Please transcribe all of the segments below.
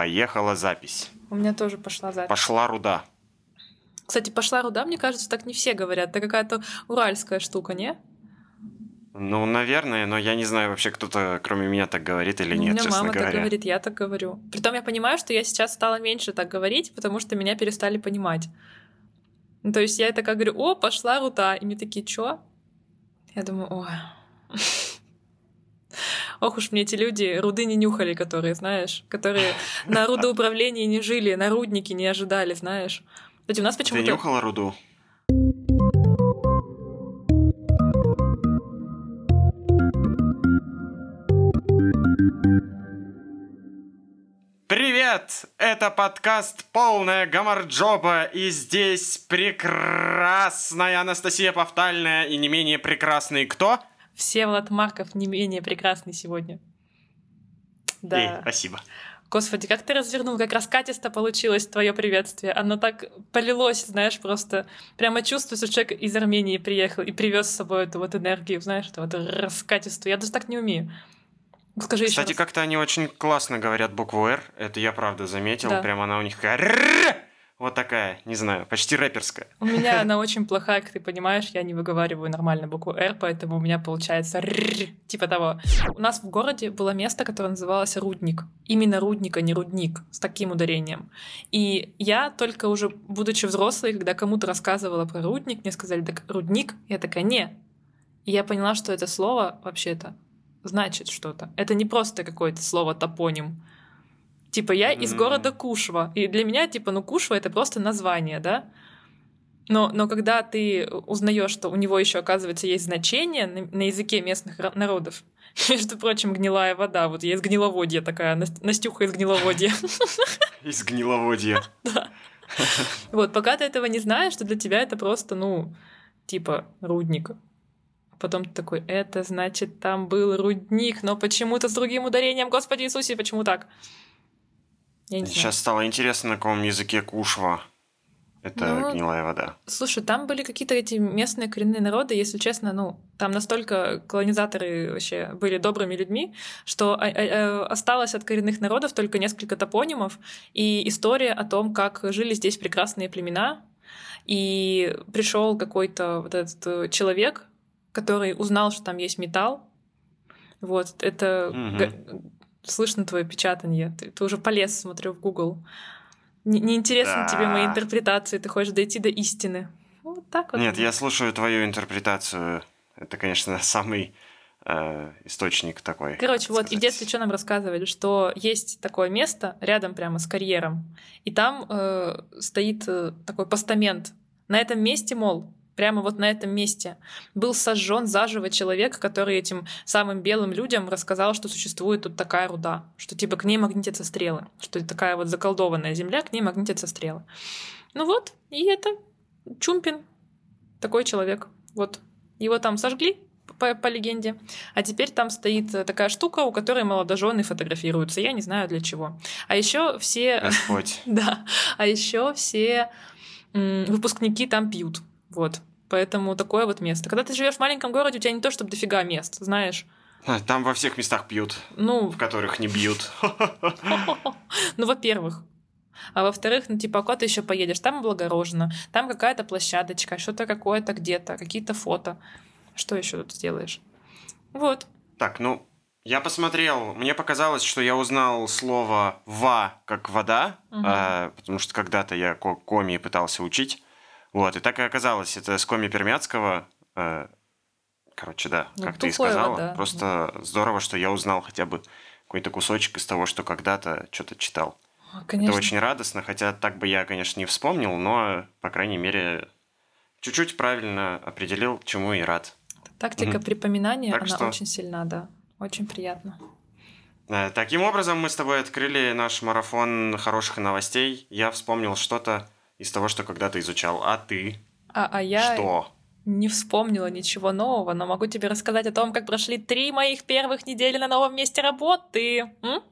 Поехала запись. У меня тоже пошла запись. Пошла руда. Кстати, пошла руда, мне кажется, так не все говорят. Это какая-то уральская штука, не? Ну, наверное, но я не знаю вообще, кто-то кроме меня так говорит или У нет, меня честно мама говоря. так говорит, я так говорю. Притом я понимаю, что я сейчас стала меньше так говорить, потому что меня перестали понимать. Ну, то есть я это как говорю, о, пошла руда. И мне такие, чё? Я думаю, ой. Ох уж мне эти люди руды не нюхали, которые, знаешь, которые на рудоуправлении не жили, на руднике не ожидали, знаешь. Кстати, у нас Ты почему-то... нюхала руду? Привет! Это подкаст «Полная гамарджоба» и здесь прекрасная Анастасия Повтальная и не менее прекрасный кто? Всеволод Марков не менее прекрасный сегодня. Да. Эй, спасибо. Господи, как ты развернул, как раскатисто получилось твое приветствие. Оно так полилось, знаешь, просто прямо чувствуется, что человек из Армении приехал и привез с собой эту вот энергию, знаешь, эту вот раскатистую. Я даже так не умею. Скажи Кстати, как-то они очень классно говорят букву «Р». Это я правда заметил. Да. Прямо она у них такая. Вот такая, не знаю, почти рэперская. У меня она очень плохая, как ты понимаешь, я не выговариваю нормально букву «Р», поэтому у меня получается «р», типа того. У нас в городе было место, которое называлось Рудник. Именно Рудник, а не Рудник, с таким ударением. И я только уже, будучи взрослой, когда кому-то рассказывала про Рудник, мне сказали, так Рудник? Я такая, не. И я поняла, что это слово вообще-то значит что-то. Это не просто какое-то слово топоним. Типа я из города Кушва. И для меня, типа, ну Кушва это просто название, да? Но, но когда ты узнаешь, что у него еще, оказывается, есть значение на, на языке местных народов, между прочим, гнилая вода. Вот я из гниловодья такая, Нас- Настюха из гниловодья. Из гниловодья. Вот, пока ты этого не знаешь, то для тебя это просто, ну, типа, рудник. Потом ты такой, это значит, там был рудник, но почему-то с другим ударением. Господи Иисусе, почему так? Я не знаю. Сейчас стало интересно, на каком языке кушва. Это Ну, гнилая вода. Слушай, там были какие-то эти местные коренные народы, если честно, ну, там настолько колонизаторы вообще были добрыми людьми, что а- а- а, осталось от коренных народов только несколько топонимов и история о том, как жили здесь прекрасные племена, и пришел какой-то вот этот э, человек, который узнал, что там есть металл. Вот, это Мгм. Слышно твое печатание. Ты, ты уже полез, смотрю, в Google. Не- Неинтересно тебе мои Да. интерпретации, ты хочешь дойти до истины. Вот так вот. Нет, я слушаю твою интерпретацию. Это, конечно, самый э, источник такой. Короче, так вот, и в сказать. детстве что нам рассказывали, что есть такое место рядом прямо с карьером, и там э, стоит э, такой постамент. На этом месте, мол, прямо вот на этом месте был сожжен заживо человек, который этим самым белым людям рассказал, что существует тут такая руда, что типа к ней магнитятся стрелы, что это такая вот заколдованная земля, к ней магнитятся стрелы. Ну вот, и это Чумпин, такой человек. Вот, его там сожгли, по, по легенде. А теперь там стоит такая штука, у которой молодожены фотографируются. Я не знаю для чего. А еще все... Господь. Да. А еще все выпускники там пьют. Вот. Поэтому такое вот место. Когда ты живешь в маленьком городе, у тебя не то, чтобы дофига мест, знаешь. А, Там во всех местах пьют, Ну, в которых не бьют. ну, во-первых. А во-вторых, ну, типа, а куда ты еще поедешь? Там облагорожено, там какая-то площадочка, что-то какое-то где-то, какие-то фото. Что еще тут сделаешь? Вот. Так, ну, я посмотрел, мне показалось, что я узнал слово «ва» как «вода», Мгм. а, потому что когда-то я ко- коми пытался учить. Вот, и так и оказалось, это с коми пермяцкого. э, короче, да, Ну, как ты и сказала. «вода». Просто здорово, что я узнал хотя бы какой-то кусочек из того, что когда-то что-то читал. Конечно. Это очень радостно, хотя так бы я, конечно, не вспомнил, но, по крайней мере, чуть-чуть правильно определил, чему и рад. Тактика Мгм. припоминания, Так она что- очень сильна, да. Очень приятно. Э, Таким образом, мы с тобой открыли наш марафон хороших новостей. Я вспомнил что-то из того, что когда-то изучал. А ты? А, а я Что? не вспомнила ничего нового, но могу тебе рассказать о том, как прошли три моих первых недели на новом месте работы. М?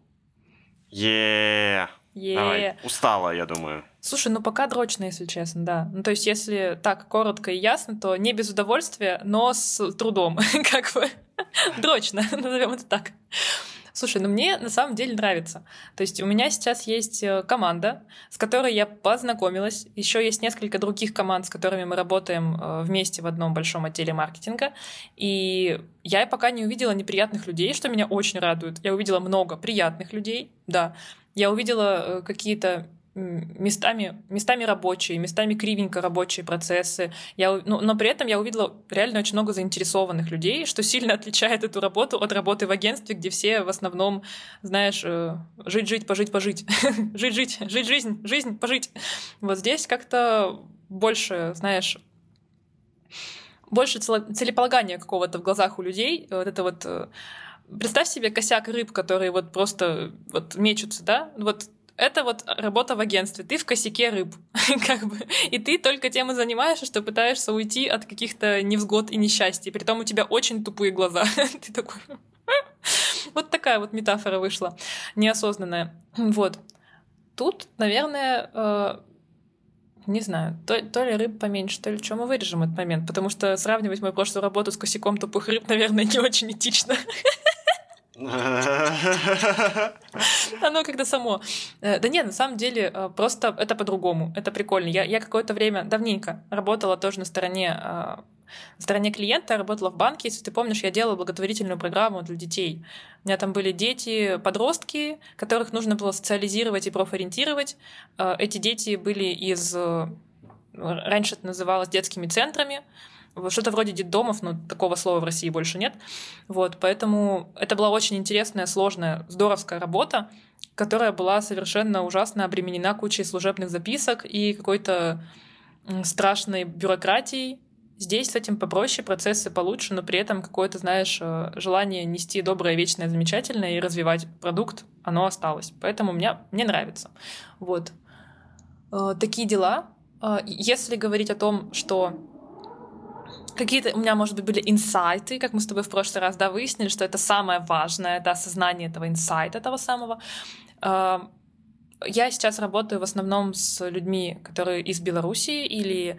е Е. Давай. Устала, я думаю. Слушай, ну пока дрочно, если честно, да. Ну то есть, если так коротко и ясно, то не без удовольствия, но с трудом, как бы. Дрочно, назовем это так. Слушай, ну мне на самом деле нравится. То есть у меня сейчас есть э, команда, с которой я познакомилась. Еще есть несколько других команд, с которыми мы работаем э, вместе в одном большом отделе маркетинга. И я пока не увидела неприятных людей, что меня очень радует. Я увидела много приятных людей, да. Я увидела э, какие-то местами, местами рабочие, местами кривенько рабочие процессы. Я, ну, но при этом я увидела реально очень много заинтересованных людей, что сильно отличает эту работу от работы в агентстве, где все в основном, знаешь, жить-жить, э, пожить-пожить, жить-жить, жить жизнь, жизнь, пожить. Вот здесь как-то больше, знаешь, больше целеполагания какого-то в глазах у людей. Вот это вот э, Представь себе косяк рыб, которые вот просто вот мечутся, да? Вот это вот работа в агентстве. Ты в косяке рыб, как бы. И ты только тем и занимаешься, что пытаешься уйти от каких-то невзгод и несчастий. Притом у тебя очень тупые глаза. ты такой... вот такая вот метафора вышла, неосознанная. Вот. Тут, наверное, э, не знаю, то, то ли рыб поменьше, то ли что, мы вырежем этот момент, потому что сравнивать мою прошлую работу с косяком тупых рыб, наверное, не очень этично. Оно когда само. Э, да нет, на самом деле, э, просто это по-другому. Это прикольно. Я, я какое-то время, давненько, работала тоже на стороне э, на стороне клиента, работала в банке, если ты помнишь, я делала благотворительную программу для детей. У меня там были дети, подростки, которых нужно было социализировать и профориентировать. Эти дети были из... Раньше это называлось детскими центрами, что-то вроде детдомов, но такого слова в России больше нет. Вот, поэтому это была очень интересная, сложная, здоровская работа, которая была совершенно ужасно обременена кучей служебных записок и какой-то страшной бюрократией. Здесь с этим попроще, процессы получше, но при этом какое-то, знаешь, э, желание нести доброе, вечное, замечательное и развивать продукт, оно осталось. Поэтому мне, мне нравится. Вот. Э, такие дела. Э, если говорить о том, что какие-то у меня, может быть, были инсайты, как мы с тобой в прошлый раз, да, выяснили, что это самое важное, это осознание этого инсайта, того самого. А, я сейчас работаю в основном с людьми, которые из Белоруссии или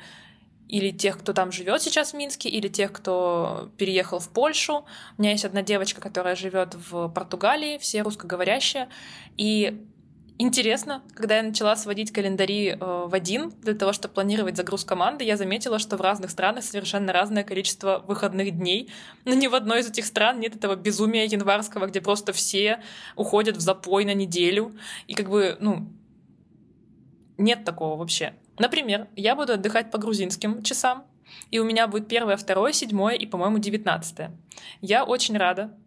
или тех, кто там живет сейчас в Минске, или тех, кто переехал в Польшу. У меня есть одна девочка, которая живет в Португалии, все русскоговорящие. И Интересно, когда я начала сводить календари э, в один для того, чтобы планировать загруз команды, я заметила, что в разных странах совершенно разное количество выходных дней. Но ни в одной из этих стран нет этого безумия январского, где просто все уходят в запой на неделю. И как бы, ну, нет такого вообще. Например, я буду отдыхать по грузинским часам, и у меня будет первое, второе, седьмое и, по-моему, девятнадцатое. Я очень рада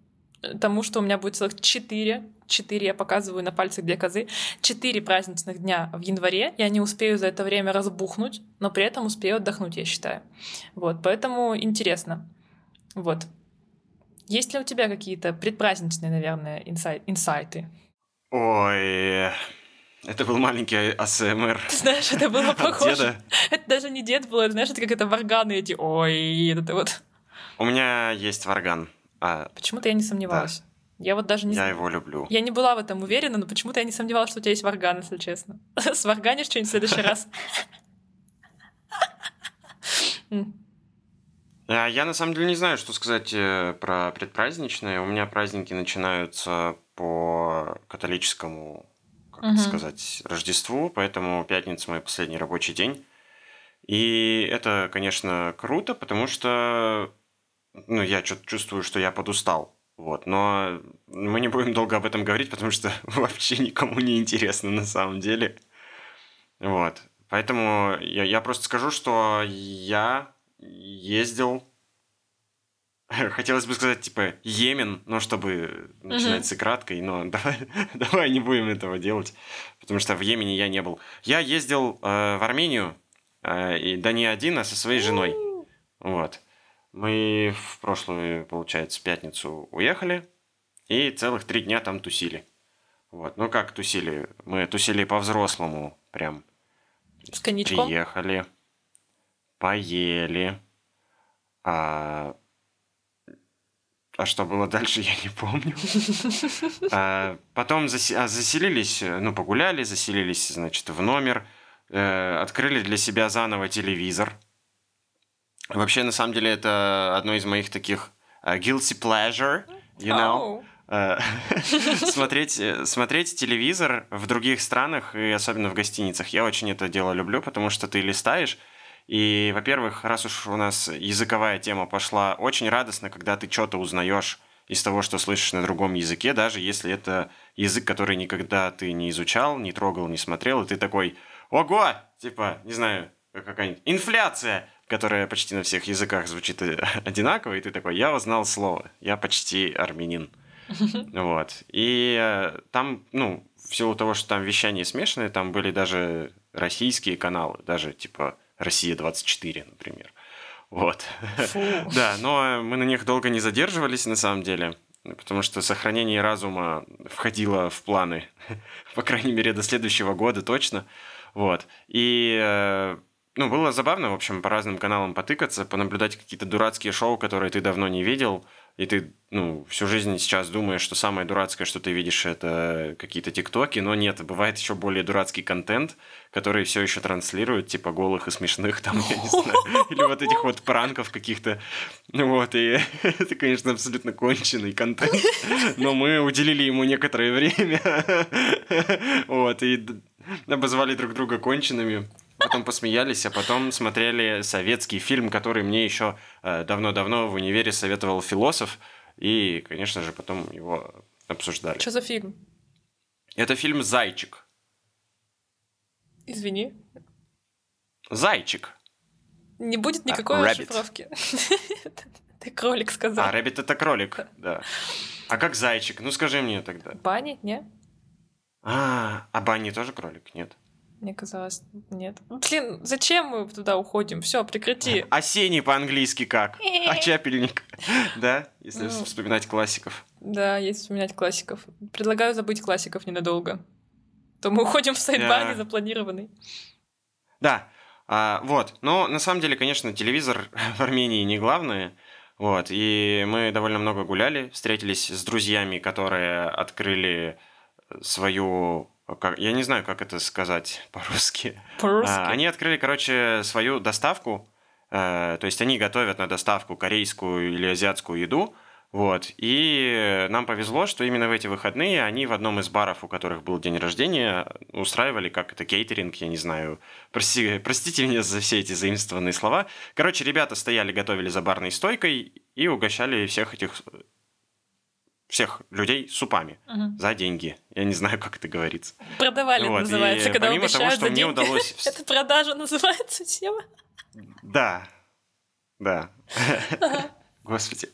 э, тому, что у меня будет целых четыре четыре, я показываю на пальцах две козы, четыре праздничных дня в январе, я не успею за это время разбухнуть, но при этом успею отдохнуть, я считаю. Вот, поэтому интересно. Вот. Есть ли у тебя какие-то предпраздничные, наверное, инсай- инсайты? Ой, это был маленький АСМР. Ты знаешь, это было похоже. Это даже не дед был, это, знаешь, это как это варганы эти. Ой, это вот. У меня есть варган. А... Почему-то я не сомневалась. Да. Я вот даже не... Я его люблю. Я не была в этом уверена, но почему-то я не сомневалась, что у тебя есть варган, если честно. Сварганишь что-нибудь в следующий раз? А, я на самом деле не знаю, что сказать э, про предпраздничные. У меня праздники начинаются по католическому, как угу. сказать, Рождеству, поэтому пятница мой последний рабочий день. И это, конечно, круто, потому что ну, я что-то чувствую, что я подустал вот, но мы не будем долго об этом говорить, потому что вообще никому не интересно на самом деле. Вот. Поэтому я, я просто скажу, что я ездил Хотелось бы сказать, типа, Йемен, но чтобы начинать с краткой, но давай, давай не будем этого делать, потому что в Йемене я не был. Я ездил э, в Армению, э, и да не один, а со своей женой. Вот. Мы в прошлую, получается, пятницу уехали и целых три дня там тусили. Вот. Ну как тусили? Мы тусили по-взрослому прям. С коньячком? Приехали, поели. А... а что было дальше, я не помню. А, потом а, заселились, ну, погуляли, заселились, значит, в номер, э, открыли для себя заново телевизор – Вообще, на самом деле, это одно из моих таких uh, guilty pleasure, you know. Oh. смотреть, э, смотреть телевизор в других странах и особенно в гостиницах. Я очень это дело люблю, потому что ты листаешь, и, во-первых, раз уж у нас языковая тема пошла, очень радостно, когда ты что-то узнаешь из того, что слышишь на другом языке, даже если это язык, который никогда ты не изучал, не трогал, не смотрел, и ты такой, ого, типа, не знаю, какая-нибудь инфляция, которая почти на всех языках звучит одинаково, и ты такой, я узнал слово, я почти армянин. Вот. И э, там, ну, в силу того, что там вещание смешанное, там были даже российские каналы, даже типа Россия-24, например. Вот. да, но мы на них долго не задерживались, на самом деле, потому что сохранение разума входило в планы, по крайней мере, до следующего года точно. Вот. И э, ну, было забавно, в общем, по разным каналам потыкаться, понаблюдать какие-то дурацкие шоу, которые ты давно не видел, и ты, ну, всю жизнь сейчас думаешь, что самое дурацкое, что ты видишь, это какие-то тиктоки, но нет, бывает еще более дурацкий контент, который все еще транслируют, типа голых и смешных, там, я не знаю, или вот этих вот пранков каких-то, вот, и это, конечно, абсолютно конченый контент, но мы уделили ему некоторое время, вот, и обозвали друг друга конченными, потом посмеялись, а потом смотрели советский фильм, который мне еще э, давно-давно в универе советовал философ, и, конечно же, потом его обсуждали. Что за фильм? Это фильм «Зайчик». Извини. «Зайчик». Не будет никакой а, расшифровки. Ты кролик сказал. А, рэббит это кролик, да. А как зайчик? Ну скажи мне тогда. Бани, не? А, а Банни тоже кролик, нет? Мне казалось, нет. Блин, зачем мы туда уходим? Все, прекрати. Осенний по-английски как? А чапельник. Да, если ну, вспоминать классиков. Да, если вспоминать классиков. Предлагаю забыть классиков ненадолго. То мы уходим в сайт-бане запланированный. Да, а, вот. Но на самом деле, конечно, телевизор в Армении не главное. Вот. И мы довольно много гуляли, встретились с друзьями, которые открыли свою как, я не знаю, как это сказать по-русски. По-русски. А, они открыли, короче, свою доставку. Э, то есть они готовят на доставку корейскую или азиатскую еду. Вот. И нам повезло, что именно в эти выходные они в одном из баров, у которых был день рождения, устраивали как это кейтеринг, я не знаю. Прости, простите меня за все эти заимствованные слова. Короче, ребята стояли, готовили за барной стойкой и угощали всех этих всех людей супами угу. за деньги. Я не знаю, как это говорится. Продавали вот. называется, и когда помимо того, что мне деньги, удалось... Это продажа называется тема. Да, да. Господи.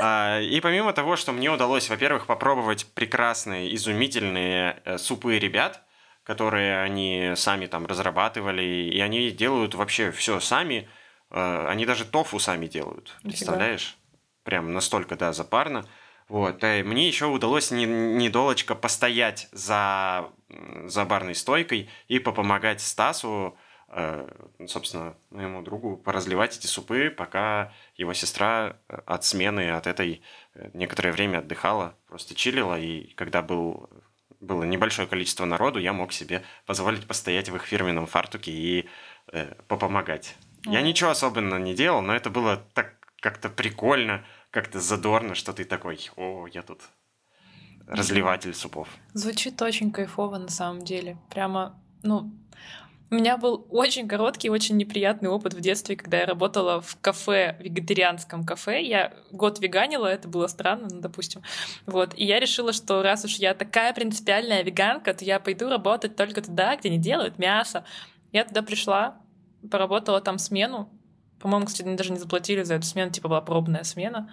А, и помимо того, что мне удалось, во-первых, попробовать прекрасные, изумительные э, супы ребят, которые они сами там разрабатывали, и они делают вообще все сами. Э, они даже тофу сами делают, представляешь? Прям настолько, да, запарно. Вот. И мне еще удалось не, недолечко постоять за, за барной стойкой и попомогать Стасу, э, собственно, моему другу, поразливать эти супы, пока его сестра э, от смены, от этой э, некоторое время отдыхала, просто чилила, и когда был, было небольшое количество народу, я мог себе позволить постоять в их фирменном фартуке и э, попомогать. Mm. Я ничего особенно не делал, но это было так как-то прикольно, как-то задорно, что ты такой, о, я тут разливатель супов. Звучит очень кайфово на самом деле. Прямо, ну, у меня был очень короткий, очень неприятный опыт в детстве, когда я работала в кафе, вегетарианском кафе. Я год веганила, это было странно, ну, допустим. Вот. И я решила, что раз уж я такая принципиальная веганка, то я пойду работать только туда, где не делают мясо. Я туда пришла, поработала там смену, по-моему, кстати, они даже не заплатили за эту смену, типа была пробная смена.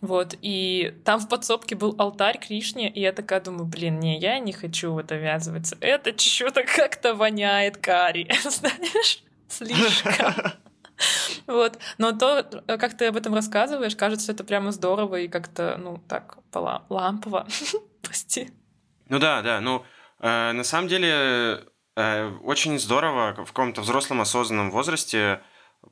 Вот, и там в подсобке был алтарь Кришне, и я такая думаю, блин, не, я не хочу в это ввязываться. Это что-то как-то воняет карри, знаешь, слишком. Вот. Но то, как ты об этом рассказываешь, кажется, это прямо здорово и как-то, ну, так, лампово. Прости. Ну да, да. Ну, э, на самом деле, э, очень здорово в каком-то взрослом осознанном возрасте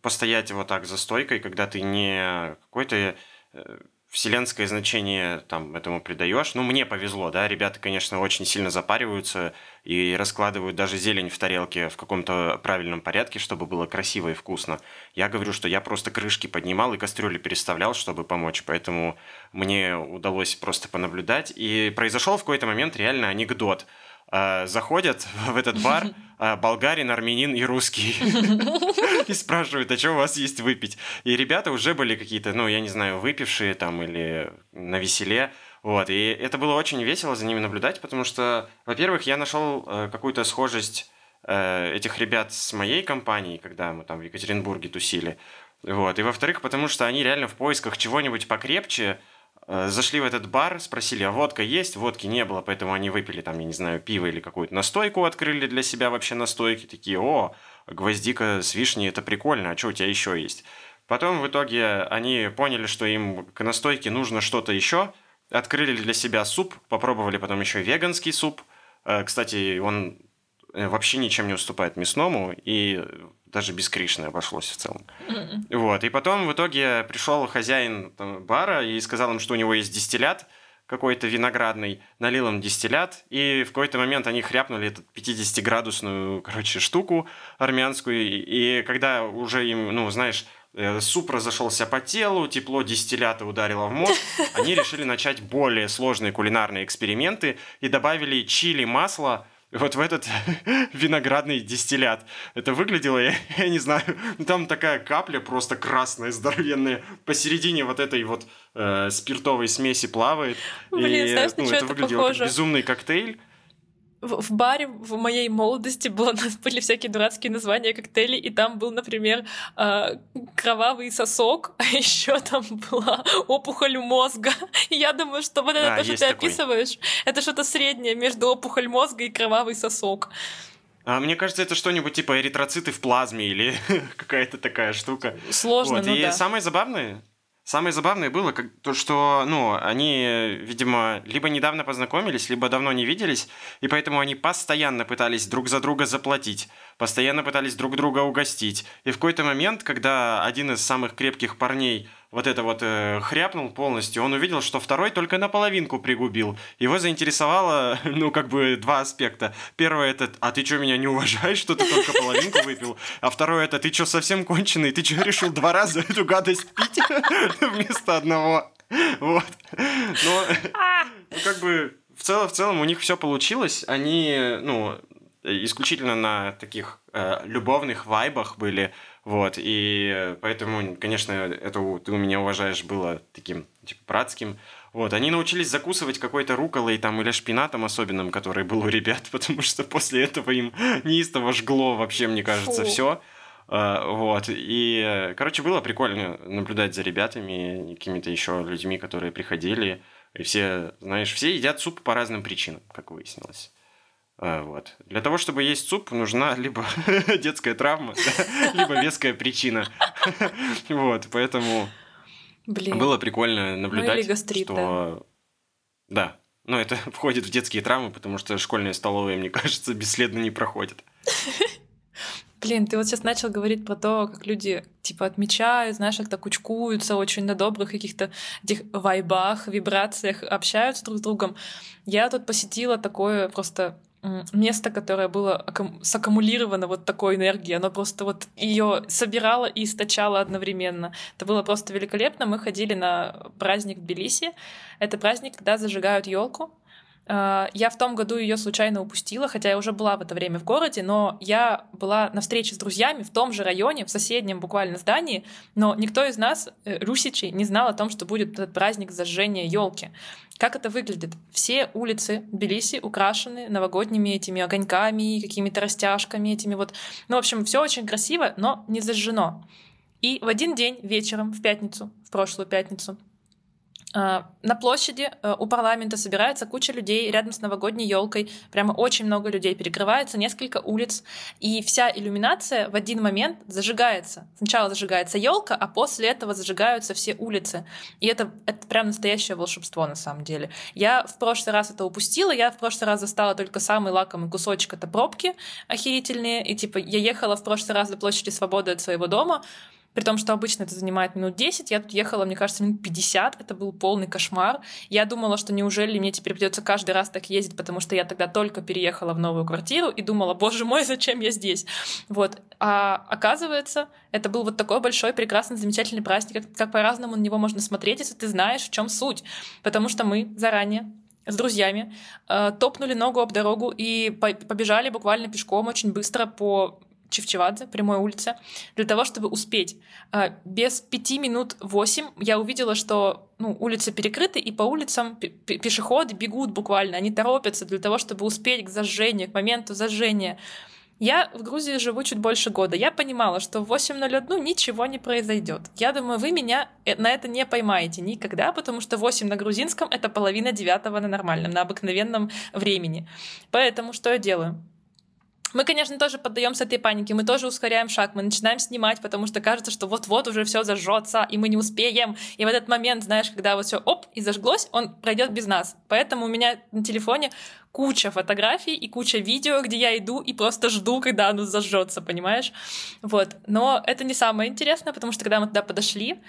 постоять вот так за стойкой, когда ты не какой-то э, вселенское значение там этому придаешь. Ну, мне повезло, да, ребята, конечно, очень сильно запариваются и раскладывают даже зелень в тарелке в каком-то правильном порядке, чтобы было красиво и вкусно. Я говорю, что я просто крышки поднимал и кастрюли переставлял, чтобы помочь, поэтому мне удалось просто понаблюдать. И произошел в какой-то момент реально анекдот – э, заходят в этот бар э, болгарин, армянин и русский. И спрашивают, а что у вас есть выпить? И ребята уже были какие-то, ну, я не знаю, выпившие там или на веселе. Вот, и это было очень весело за ними наблюдать, потому что, во-первых, я нашел э, какую-то схожесть э, этих ребят с моей компанией, когда мы там в Екатеринбурге тусили. Вот, и во-вторых, потому что они реально в поисках чего-нибудь покрепче, Э, зашли в этот бар, спросили, а водка есть? Водки не было, поэтому они выпили там, я не знаю, пиво или какую-то настойку, открыли для себя вообще настойки, такие, о, гвоздика с вишней, это прикольно, а что у тебя еще есть? Потом в итоге они поняли, что им к настойке нужно что-то еще, открыли для себя суп, попробовали потом еще веганский суп. Э, кстати, он э, вообще ничем не уступает мясному, и даже без Кришны обошлось в целом. Mm-hmm. Вот. И потом в итоге пришел хозяин там, бара и сказал им, что у него есть дистиллят какой-то виноградный, налил им дистиллят, и в какой-то момент они хряпнули эту 50-градусную, короче, штуку армянскую, и когда уже им, ну, знаешь, э, суп разошелся по телу, тепло дистиллята ударило в мозг, они решили начать более сложные кулинарные эксперименты и добавили чили масло вот в этот виноградный дистиллят. Это выглядело, я, я не знаю, ну, там такая капля просто красная, здоровенная, посередине вот этой вот э, спиртовой смеси плавает. Блин, и, знаешь, ну, это, это выглядело похоже? как безумный коктейль в, в баре в моей молодости было, были всякие дурацкие названия коктейлей, и там был, например, э, кровавый сосок, а еще там была опухоль мозга. И я думаю, что вот это, Да, то, что ты такой. описываешь, это что-то среднее между опухоль мозга и кровавый сосок. А, мне кажется, это что-нибудь типа эритроциты в плазме или какая-то такая штука. Сложно, Вот, ну и да. самое забавное, самое забавное было как, то, что, ну, они, видимо, либо недавно познакомились, либо давно не виделись, и поэтому они постоянно пытались друг за друга заплатить, постоянно пытались друг друга угостить. И в какой-то момент, когда один из самых крепких парней вот это вот э, хряпнул полностью, он увидел, что второй только наполовинку пригубил. Его заинтересовало, ну, как бы, два аспекта. Первое это, а ты что, меня не уважаешь, что ты только половинку выпил? А второе это, ты что, совсем конченый? Ты что, решил два раза эту гадость пить вместо одного? Вот. Но, ну, как бы, в целом, в целом у них все получилось. Они, ну, исключительно на таких э, любовных вайбах были. Вот, и поэтому, конечно, это у- ты у меня уважаешь было таким, типа, братским. Вот, они научились закусывать какой-то руколой там или шпинатом особенным, который был у ребят, потому что после этого им неистово жгло вообще, мне кажется, Фу. все. Вот, и, короче, было прикольно наблюдать за ребятами, какими-то еще людьми, которые приходили. И все, знаешь, все едят суп по разным причинам, как выяснилось. А, Вот. Для того, чтобы есть суп, нужна либо детская травма, либо веская причина. Вот, поэтому Блин. было прикольно наблюдать, гастрит, что... Да, но это входит в детские травмы, потому что школьные столовые, мне кажется, бесследно не проходят. Блин, ты вот сейчас начал говорить про то, как люди типа отмечают, знаешь, как-то кучкуются очень на добрых каких-то этих вайбах, вибрациях, общаются друг с другом. Я тут посетила такое просто место, которое было аккум- саккумулировано вот такой энергией, оно просто вот ее собирало и источало одновременно. Это было просто великолепно. Мы ходили на праздник в Тбилиси. Это праздник, когда зажигают елку. Э, Я в том году ее случайно упустила, хотя я уже была в это время в городе, но я была на встрече с друзьями в том же районе, в соседнем буквально здании, но никто из нас, э, русичей, не знал о том, что будет этот праздник зажжения елки. Как это выглядит? Все улицы Тбилиси украшены новогодними этими огоньками, какими-то растяжками, этими вот. Ну, в общем, все очень красиво, но не зажжено. И в один день вечером, в пятницу, в прошлую пятницу, на площади э, у парламента собирается куча людей рядом с новогодней елкой. Прямо очень много людей. Перекрывается несколько улиц. И вся иллюминация в один момент зажигается. Сначала зажигается елка, а после этого зажигаются все улицы. И это, это прям настоящее волшебство на самом деле. Я в прошлый раз это упустила. Я в прошлый раз застала только самый лакомый кусочек. Это пробки охерительные. И типа я ехала в прошлый раз до площади Свободы от своего дома. При том, что обычно это занимает минут 10, я тут ехала, мне кажется, минут 50, это был полный кошмар. Я думала, что неужели мне теперь придется каждый раз так ездить, потому что я тогда только переехала в новую квартиру и думала, боже мой, зачем я здесь? Вот. А оказывается, это был вот такой большой, прекрасный, замечательный праздник, как, как по-разному на него можно смотреть, если ты знаешь, в чем суть. Потому что мы заранее с друзьями, э, топнули ногу об дорогу и побежали буквально пешком очень быстро по Чевчевадзе, прямой улице, для того, чтобы успеть. Э, без пяти минут восемь я увидела, что ну, улицы перекрыты, и по улицам пешеходы бегут буквально, они торопятся для того, чтобы успеть к зажжению, к моменту зажжения. Я в Грузии живу чуть больше года. Я понимала, что в 8.01 ничего не произойдет. Я думаю, вы меня э, на это не поймаете никогда, потому что 8 на грузинском — это половина девятого на нормальном, на обыкновенном времени. Поэтому что я делаю? Мы, конечно, тоже поддаемся этой панике, мы тоже ускоряем шаг, мы начинаем снимать, потому что кажется, что вот-вот уже все зажжется, и мы не успеем. И в этот момент, знаешь, когда вот все оп, и зажглось, он пройдет без нас. Поэтому у меня на телефоне куча фотографий и куча видео, где я иду и просто жду, когда оно зажжется, понимаешь? Вот. Но это не самое интересное, потому что когда мы туда подошли,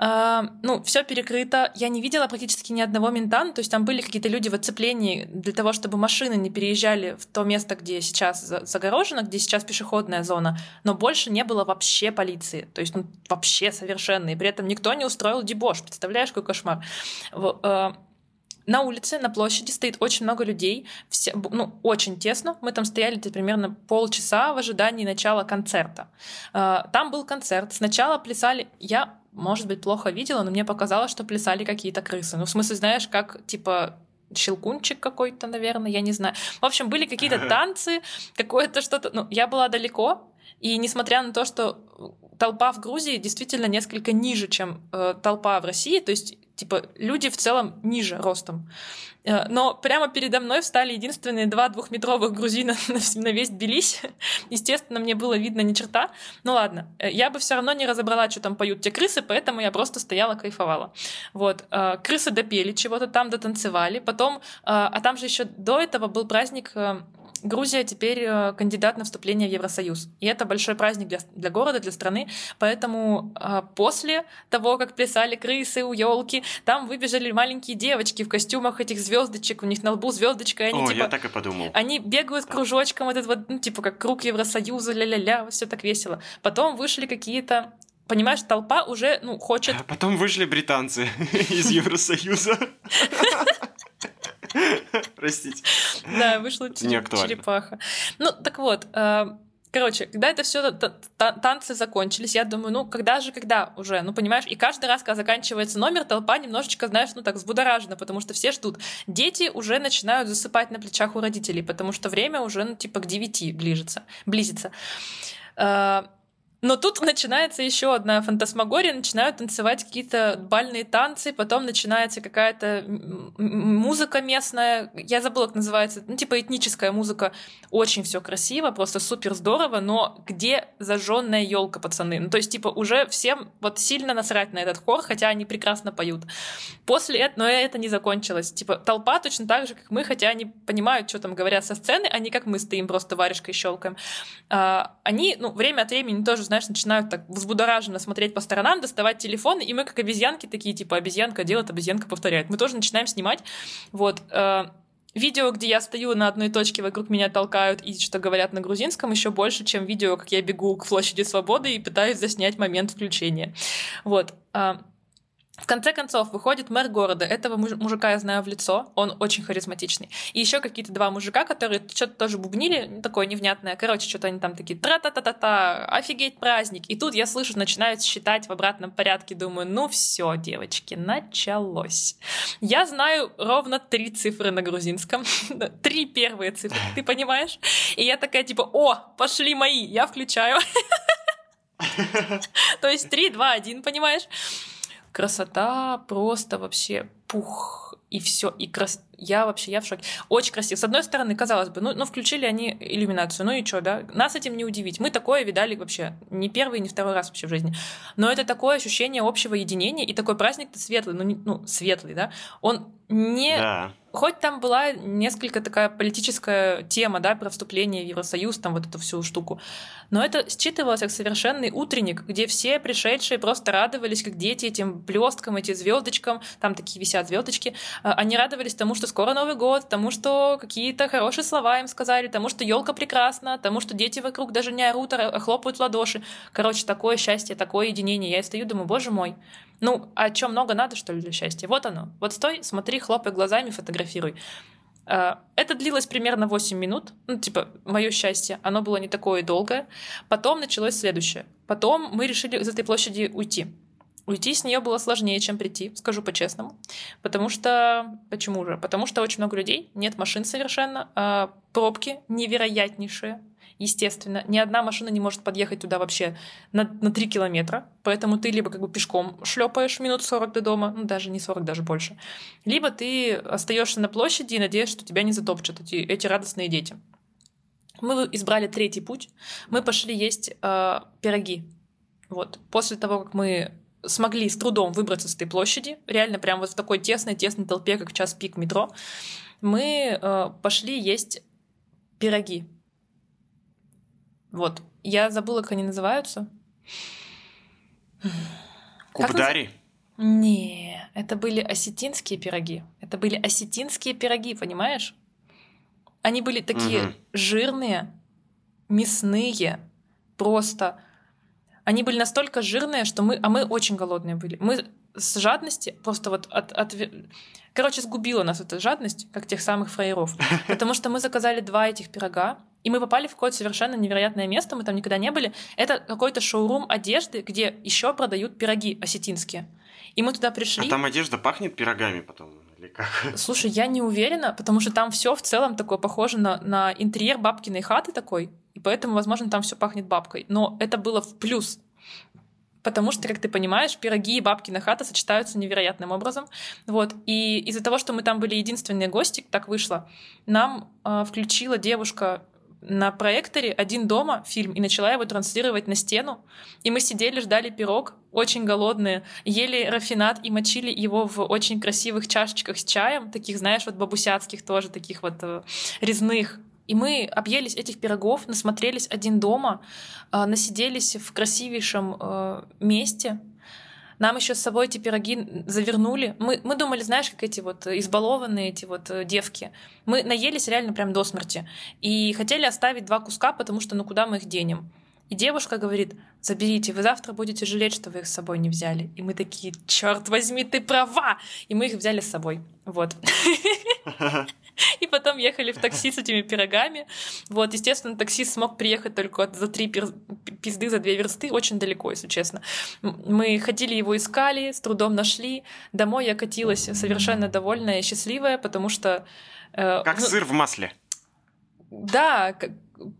Uh, ну, все перекрыто. Я не видела практически ни одного мента. Ну, то есть там были какие-то люди в оцеплении для того, чтобы машины не переезжали в то место, где сейчас загорожено, где сейчас пешеходная зона. Но больше не было вообще полиции. То есть ну, вообще совершенно. И при этом никто не устроил дебош. Представляешь, какой кошмар. Uh, на улице, на площади стоит очень много людей, все, ну, очень тесно. Мы там стояли примерно полчаса в ожидании начала концерта. Uh, там был концерт. Сначала плясали... Я может быть, плохо видела, но мне показалось, что плясали какие-то крысы. Ну, в смысле, знаешь, как, типа, щелкунчик какой-то, наверное, я не знаю. В общем, были какие-то танцы, какое-то что-то... Ну, я была далеко, и несмотря на то, что толпа в Грузии действительно несколько ниже, чем э, толпа в России, то есть типа люди в целом ниже ростом. Э, но прямо передо мной встали единственные два двухметровых грузина на весь Тбилиси. Естественно, мне было видно ни черта. Ну ладно, э, я бы все равно не разобрала, что там поют те крысы, поэтому я просто стояла, кайфовала. Вот. Э, крысы допели чего-то там, дотанцевали. Потом, а там же еще до этого был праздник Грузия теперь э, кандидат на вступление в Евросоюз. И это большой праздник для, для города, для страны. Поэтому э, после того, как плясали крысы у елки, там выбежали маленькие девочки в костюмах этих звездочек, у них на лбу звездочка. Они, О, типа, я так и подумал. Они бегают кружочком, этот вот, ну, типа как круг Евросоюза, ля-ля-ля, все так весело. Потом вышли какие-то понимаешь, толпа уже, ну, хочет... А потом вышли британцы из Евросоюза. Простите. Да, вышла черепаха. Ну, так вот, э, Короче, когда это все танцы закончились, я думаю, ну когда же, когда уже, ну понимаешь, и каждый раз, когда заканчивается номер, толпа немножечко, знаешь, ну так взбудоражена, потому что все ждут. Дети уже начинают засыпать на плечах у родителей, потому что время уже, ну типа к девяти ближется, близится. Но тут начинается еще одна фантасмагория, начинают танцевать какие-то бальные танцы, потом начинается какая-то музыка местная, я забыла, как называется, ну типа этническая музыка, очень все красиво, просто супер здорово, но где зажженная елка, пацаны? Ну то есть типа уже всем вот сильно насрать на этот хор, хотя они прекрасно поют. После этого, но это не закончилось, типа толпа точно так же, как мы, хотя они понимают, что там говорят со сцены, а не как мы стоим просто варежкой щелкаем. А, они, ну время от времени тоже знаешь, начинают так взбудораженно смотреть по сторонам, доставать телефон, и мы как обезьянки такие, типа, обезьянка делает, обезьянка повторяет. Мы тоже начинаем снимать. Вот. Э, видео, где я стою на одной точке, вокруг меня толкают и что говорят на грузинском, еще больше, чем видео, как я бегу к площади свободы и пытаюсь заснять момент включения. Вот. В конце концов, выходит мэр города. Этого мужика я знаю в лицо. Он очень харизматичный. И еще какие-то два мужика, которые что-то тоже бубнили, ну, такое невнятное. Короче, что-то они там такие тра-та-та-та-та, офигеть праздник. И тут я слышу, начинают считать в обратном порядке. Думаю, ну все, девочки, началось. Я знаю ровно три цифры на грузинском. три первые цифры, ты понимаешь? И я такая типа, о, пошли мои, я включаю. То есть 3, 2, 1, понимаешь? Красота просто вообще пух, и все, и крас... я вообще, я в шоке. Очень красиво. С одной стороны, казалось бы, ну, ну включили они иллюминацию, ну и что, да? Нас этим не удивить. Мы такое видали вообще не первый, не второй раз вообще в жизни. Но это такое ощущение общего единения, и такой праздник-то светлый, ну, не, ну светлый, да? Он не... Да Хоть там была несколько такая политическая тема, да, про вступление в Евросоюз, там вот эту всю штуку, но это считывалось как совершенный утренник, где все пришедшие просто радовались, как дети, этим блесткам, этим звездочкам, там такие висят звездочки, а, они радовались тому, что скоро Новый год, тому, что какие-то хорошие слова им сказали, тому, что елка прекрасна, тому, что дети вокруг даже не орут, а хлопают в ладоши. Короче, такое счастье, такое единение. Я стою, думаю, боже мой, ну, а чем много надо, что ли, для счастья? Вот оно. Вот стой, смотри, хлопай глазами, фотографируй. А, это длилось примерно 8 минут. Ну, типа, мое счастье. Оно было не такое долгое. Потом началось следующее. Потом мы решили из этой площади уйти. Уйти с нее было сложнее, чем прийти, скажу по-честному. Потому что... Почему же? Потому что очень много людей, нет машин совершенно, а пробки невероятнейшие естественно. Ни одна машина не может подъехать туда вообще на, на 3 километра, поэтому ты либо как бы пешком шлепаешь минут 40 до дома, ну даже не 40, даже больше, либо ты остаешься на площади и надеешься, что тебя не затопчут эти, эти радостные дети. Мы избрали третий путь. Мы пошли есть э, пироги. Вот. После того, как мы смогли с трудом выбраться с этой площади, реально прям вот в такой тесной-тесной толпе, как час пик метро, мы э, пошли есть пироги. Вот. Я забыла, как они называются. Кубдари? Не, это были осетинские пироги. Это были осетинские пироги, понимаешь? Они были такие угу. жирные, мясные, просто. Они были настолько жирные, что мы, а мы очень голодные были. Мы с жадности просто вот от, от... Короче, сгубила нас эта жадность, как тех самых фраеров. Потому что мы заказали два этих пирога, и мы попали в какое-то совершенно невероятное место, мы там никогда не были. Это какой-то шоурум одежды, где еще продают пироги осетинские. И мы туда пришли. А там одежда пахнет пирогами потом? Или как? Слушай, я не уверена, потому что там все в целом такое похоже на, на интерьер бабкиной хаты такой. И поэтому, возможно, там все пахнет бабкой. Но это было в плюс. Потому что, как ты понимаешь, пироги и бабкина хата сочетаются невероятным образом. Вот. И из-за того, что мы там были единственные гости, так вышло, нам э, включила девушка на проекторе «Один дома» фильм и начала его транслировать на стену. И мы сидели, ждали пирог, очень голодные, ели рафинат и мочили его в очень красивых чашечках с чаем, таких, знаешь, вот бабусяцких тоже, таких вот э, резных. И мы объелись этих пирогов, насмотрелись «Один дома», э, насиделись в красивейшем э, месте, нам еще с собой эти пироги завернули. Мы, мы думали, знаешь, как эти вот избалованные эти вот э, девки. Мы наелись реально прям до смерти. И хотели оставить два куска, потому что ну куда мы их денем? И девушка говорит, заберите, вы завтра будете жалеть, что вы их с собой не взяли. И мы такие, черт возьми, ты права! И мы их взяли с собой. Вот. И потом ехали в такси с этими пирогами. Вот, естественно, таксист смог приехать только за три пизды, за две версты, очень далеко, если честно. Мы ходили его искали, с трудом нашли. Домой я катилась совершенно довольная и счастливая, потому что... Э, как ну, сыр в масле. Да,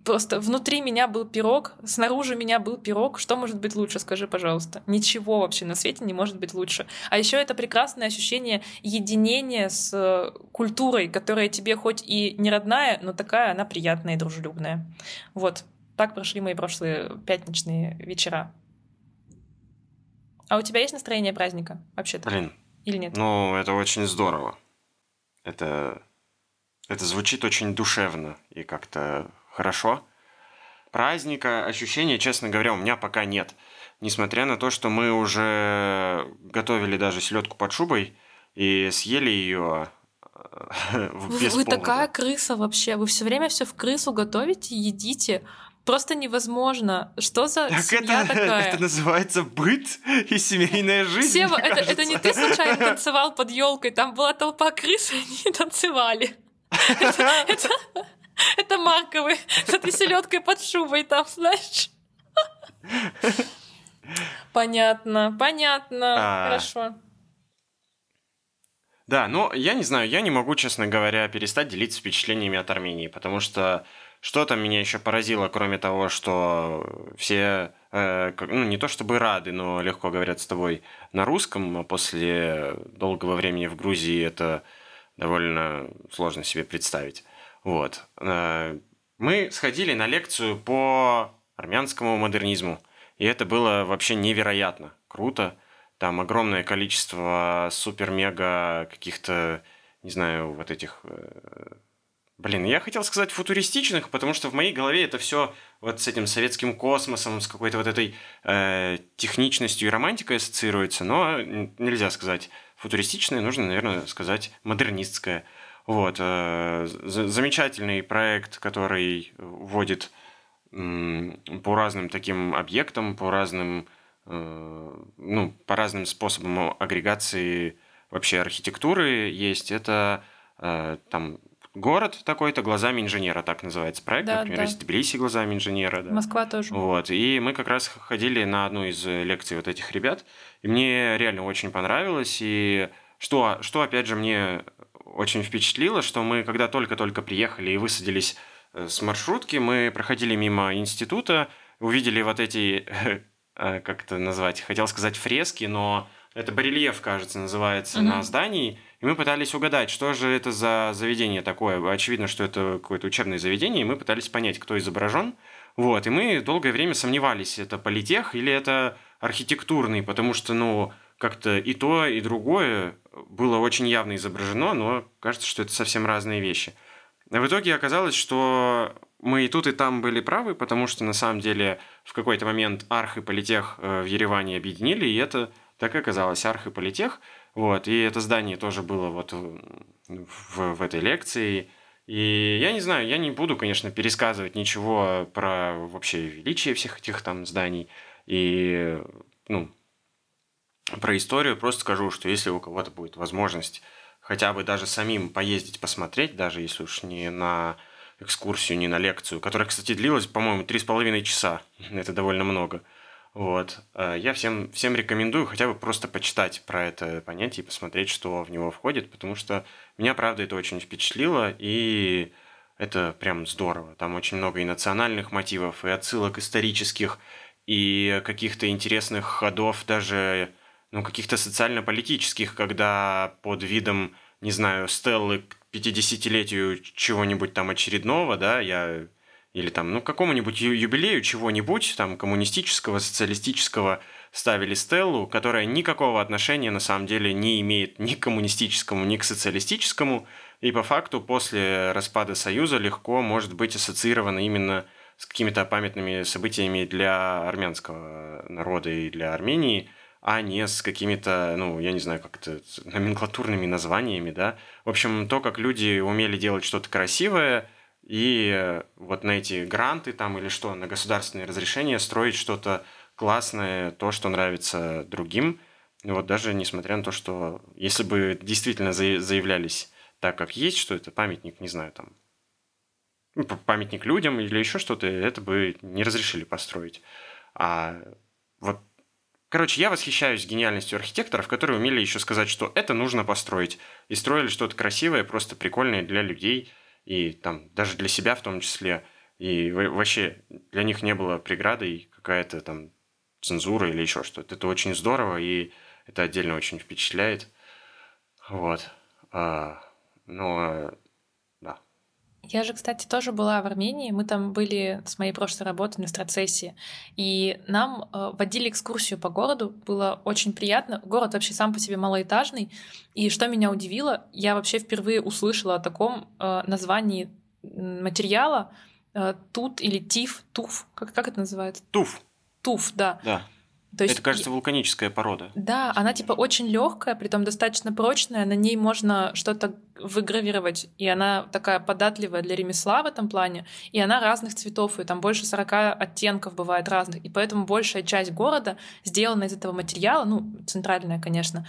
просто внутри меня был пирог, снаружи меня был пирог. Что может быть лучше, скажи, пожалуйста? Ничего вообще на свете не может быть лучше. А еще это прекрасное ощущение единения с э, культурой, которая тебе хоть и не родная, но такая она приятная и дружелюбная. Вот. Так прошли мои прошлые пятничные вечера. А у тебя есть настроение праздника вообще-то? Блин. Или нет? Ну, это очень здорово. Это, это звучит очень душевно и как-то хорошо. Праздника, ощущения, честно говоря, у меня пока нет. Несмотря на то, что мы уже готовили даже селедку под шубой и съели ее э, без Вы, такая крыса вообще. Вы все время все в крысу готовите, едите. Просто невозможно. Что за так семья это, такая? Это называется быт и семейная жизнь. Сева, это, это не ты случайно танцевал под елкой, там была толпа крыс, и они танцевали. Это, это марковый, с этой селедкой под шубой там, знаешь. Понятно, понятно, а... хорошо. Да, но я не знаю, я не могу, честно говоря, перестать делиться впечатлениями от Армении, потому что Что там меня еще поразило, кроме того, что все, э, ну не то чтобы рады, но легко говорят с тобой на русском, а после долгого времени в Грузии это довольно сложно себе представить. Вот. Э, мы сходили на лекцию по армянскому модернизму, и это было вообще невероятно круто. Там огромное количество супер-мега каких-то, не знаю, вот этих э, Блин, я хотел сказать футуристичных, потому что в моей голове это все вот с этим советским космосом, с какой-то вот этой э, техничностью и романтикой ассоциируется, но нельзя сказать футуристичное, нужно, наверное, сказать модернистское. Вот. Э, замечательный проект, который вводит по разным таким объектам, по разным, э, ну, по разным способам агрегации вообще архитектуры есть. Это э, там город такой-то глазами инженера, так называется проект. Да, Например, да. есть Тбилиси глазами инженера. Да. Москва тоже. Вот. И мы как раз ходили на одну из лекций вот этих ребят, и мне реально очень понравилось. И что, что опять же, мне очень впечатлило, что мы, когда только-только приехали и высадились э, с маршрутки, мы проходили мимо института, увидели вот эти, э, как это назвать, хотел сказать фрески, но это барельеф, кажется, называется, mm-hmm. на здании – и мы пытались угадать, что же это за заведение такое. Очевидно, что это какое-то учебное заведение, и мы пытались понять, кто изображен. Вот, и мы долгое время сомневались, это политех или это архитектурный, потому что, ну, как-то и то, и другое было очень явно изображено, но кажется, что это совсем разные вещи. В итоге оказалось, что мы и тут, и там были правы, потому что на самом деле в какой-то момент Арх и Политех э, в Ереване объединили, и это так и оказалось, Арх и Политех – вот, и это здание тоже было вот в, в этой лекции. И я не знаю, я не буду, конечно, пересказывать ничего про вообще величие всех этих там зданий и, ну, про историю. Просто скажу, что если у кого-то будет возможность хотя бы даже самим поездить, посмотреть, даже если уж не на экскурсию, не на лекцию, которая, кстати, длилась, по-моему, три с половиной часа. Это довольно много. Вот. Э, я всем, всем рекомендую хотя бы просто почитать про это понятие и посмотреть, что в него входит, потому что меня, правда, это очень впечатлило, и это прям здорово. Там очень много и национальных мотивов, и отсылок исторических, и каких-то интересных ходов, даже ну, каких-то социально-политических, когда под видом, не знаю, стеллы к 50-летию чего-нибудь там очередного, да, я или там, ну, какому-нибудь юбилею чего-нибудь, там, коммунистического, социалистического, ставили стеллу, которая никакого отношения на самом деле не имеет ни к коммунистическому, ни к социалистическому, и по факту после распада Союза легко может быть ассоциирована именно с какими-то памятными событиями для армянского народа и для Армении, а не с какими-то, ну, я не знаю, как это, номенклатурными названиями, да. В общем, то, как люди умели делать что-то красивое – и э, вот на эти гранты там или что, на государственные разрешения строить что-то классное, то, что нравится другим. Вот даже несмотря на то, что если бы действительно заявлялись так, как есть, что это памятник, не знаю, там, ну, памятник людям или еще что-то, это бы не разрешили построить. А вот Короче, я восхищаюсь гениальностью архитекторов, которые умели еще сказать, что это нужно построить. И строили что-то красивое, просто прикольное для людей – и там даже для себя в том числе. И вообще для них не было преградой какая-то там цензура или еще что-то. Это очень здорово, и это отдельно очень впечатляет. Вот. А, но я же, кстати, тоже была в Армении. Мы там были с моей прошлой работы на страцессии. И нам э, водили экскурсию по городу. Было очень приятно. Город вообще сам по себе малоэтажный. И что меня удивило, я вообще впервые услышала о таком э, названии материала. Э, тут или тиф, туф. Как, как это называется? Туф. Туф, да. Да. То есть, это, кажется, вулканическая порода. Да, она типа очень легкая, при том достаточно прочная, на ней можно что-то выгравировать, и она такая податливая для ремесла в этом плане, и она разных цветов, и там больше 40 оттенков бывает разных, и поэтому большая часть города сделана из этого материала, ну, центральная, конечно,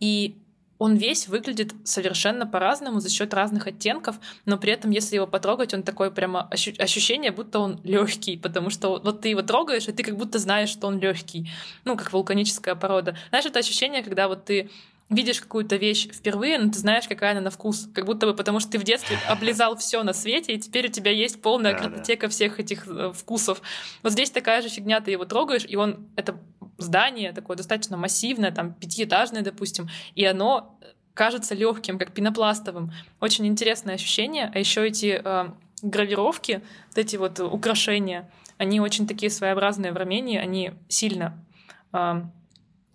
и он весь выглядит совершенно по-разному за счет разных оттенков, но при этом, если его потрогать, он такое прямо ощу- ощущение, будто он легкий, потому что вот ты его трогаешь, и ты как будто знаешь, что он легкий, ну, как вулканическая порода. Знаешь, это ощущение, когда вот ты видишь какую-то вещь впервые, но ты знаешь, какая она на вкус. Как будто бы потому, что ты в детстве облизал все на свете, и теперь у тебя есть полная да, картотека да. всех этих э, вкусов. Вот здесь такая же фигня, ты его трогаешь, и он это здание такое достаточно массивное, там пятиэтажное, допустим, и оно кажется легким, как пенопластовым. Очень интересное ощущение. А еще эти э, гравировки, вот эти вот украшения, они очень такие своеобразные в Армении, они сильно э,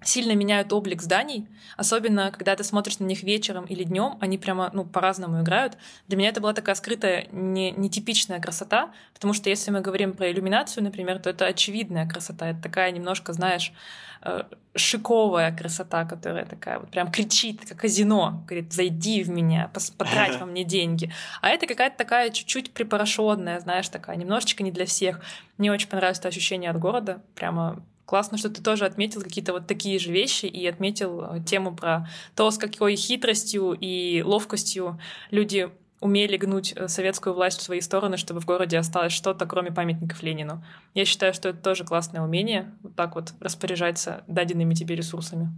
сильно меняют облик зданий, особенно когда ты смотришь на них вечером или днем, они прямо ну, по-разному играют. Для меня это была такая скрытая, не, нетипичная красота, потому что если мы говорим про иллюминацию, например, то это очевидная красота, это такая немножко, знаешь, э, шиковая красота, которая такая вот прям кричит, как казино, говорит, зайди в меня, потрать во мне деньги. А это какая-то такая чуть-чуть припорошенная, знаешь, такая, немножечко не для всех. Мне очень понравилось это ощущение от города, прямо Классно, что ты тоже отметил какие-то вот такие же вещи и отметил э, тему про то, с какой хитростью и ловкостью люди умели гнуть э, советскую власть в свои стороны, чтобы в городе осталось что-то, кроме памятников Ленину. Я считаю, что это тоже классное умение, вот так вот распоряжаться даденными тебе ресурсами.